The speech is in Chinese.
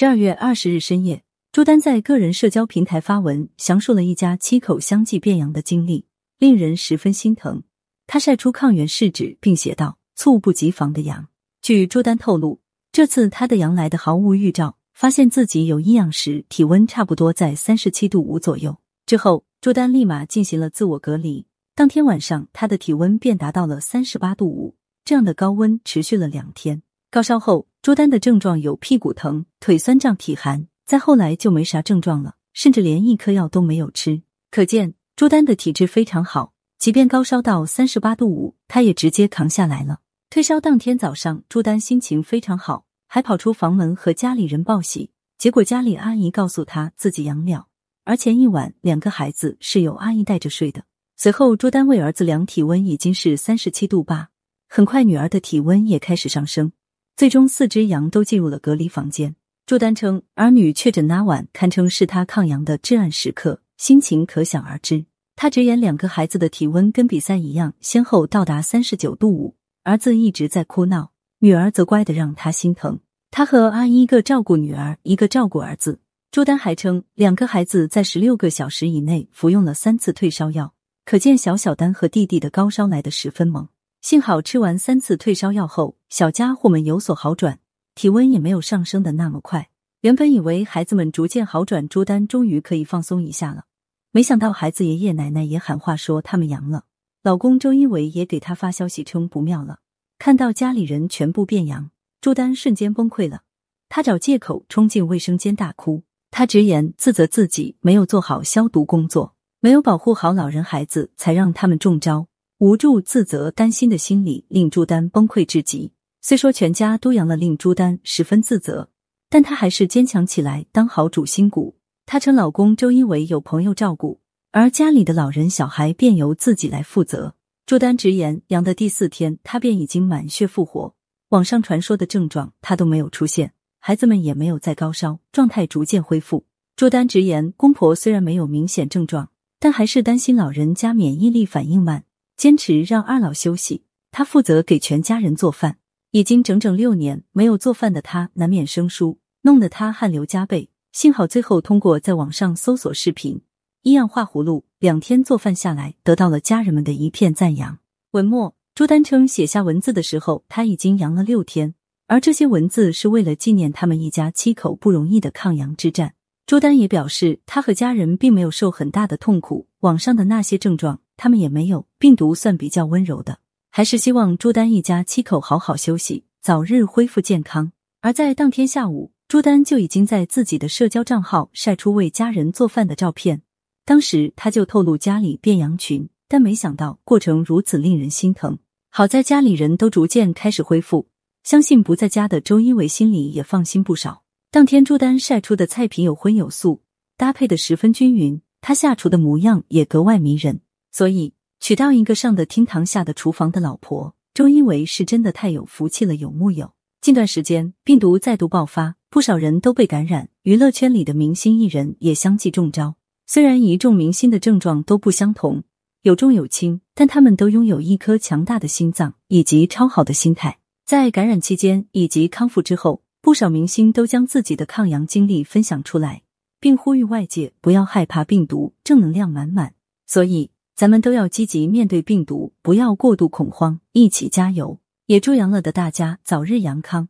十二月二十日深夜，朱丹在个人社交平台发文，详述了一家七口相继变阳的经历，令人十分心疼。他晒出抗原试纸，并写道：“猝不及防的阳。”据朱丹透露，这次他的阳来的毫无预兆，发现自己有异样时，体温差不多在三十七度五左右。之后，朱丹立马进行了自我隔离。当天晚上，他的体温便达到了三十八度五，这样的高温持续了两天。高烧后，朱丹的症状有屁股疼、腿酸胀、体寒，再后来就没啥症状了，甚至连一颗药都没有吃。可见朱丹的体质非常好，即便高烧到三十八度五，他也直接扛下来了。退烧当天早上，朱丹心情非常好，还跑出房门和家里人报喜。结果家里阿姨告诉他自己阳了，而前一晚两个孩子是由阿姨带着睡的。随后，朱丹为儿子量体温，已经是三十七度八，很快女儿的体温也开始上升。最终，四只羊都进入了隔离房间。朱丹称，儿女确诊那晚堪称是他抗阳的至暗时刻，心情可想而知。他直言，两个孩子的体温跟比赛一样，先后到达三十九度五，儿子一直在哭闹，女儿则乖的让他心疼。他和阿姨一个照顾女儿，一个照顾儿子。朱丹还称，两个孩子在十六个小时以内服用了三次退烧药，可见小小丹和弟弟的高烧来得十分猛。幸好吃完三次退烧药后，小家伙们有所好转，体温也没有上升的那么快。原本以为孩子们逐渐好转，朱丹终于可以放松一下了，没想到孩子爷爷奶奶也喊话说他们阳了。老公周一围也给他发消息称不妙了。看到家里人全部变阳，朱丹瞬间崩溃了。他找借口冲进卫生间大哭，他直言自责自己没有做好消毒工作，没有保护好老人孩子，才让他们中招。无助、自责、担心的心理令朱丹崩溃至极。虽说全家都阳了，令朱丹十分自责，但她还是坚强起来，当好主心骨。她称老公周一围有朋友照顾，而家里的老人小孩便由自己来负责。朱丹直言，阳的第四天，她便已经满血复活，网上传说的症状她都没有出现，孩子们也没有再高烧，状态逐渐恢复。朱丹直言，公婆虽然没有明显症状，但还是担心老人家免疫力反应慢。坚持让二老休息，他负责给全家人做饭。已经整整六年没有做饭的他，难免生疏，弄得他汗流浃背。幸好最后通过在网上搜索视频一样画葫芦，两天做饭下来，得到了家人们的一片赞扬。文末，朱丹称写下文字的时候，他已经阳了六天，而这些文字是为了纪念他们一家七口不容易的抗阳之战。朱丹也表示，他和家人并没有受很大的痛苦，网上的那些症状。他们也没有病毒，算比较温柔的，还是希望朱丹一家七口好好休息，早日恢复健康。而在当天下午，朱丹就已经在自己的社交账号晒出为家人做饭的照片。当时他就透露家里变羊群，但没想到过程如此令人心疼。好在家里人都逐渐开始恢复，相信不在家的周一围心里也放心不少。当天朱丹晒出的菜品有荤有素，搭配的十分均匀，他下厨的模样也格外迷人。所以，娶到一个上得厅堂下的厨房的老婆，周一围是真的太有福气了，有木有？近段时间，病毒再度爆发，不少人都被感染，娱乐圈里的明星艺人也相继中招。虽然一众明星的症状都不相同，有重有轻，但他们都拥有一颗强大的心脏以及超好的心态。在感染期间以及康复之后，不少明星都将自己的抗阳经历分享出来，并呼吁外界不要害怕病毒，正能量满满。所以。咱们都要积极面对病毒，不要过度恐慌，一起加油！也祝阳乐的大家早日阳康。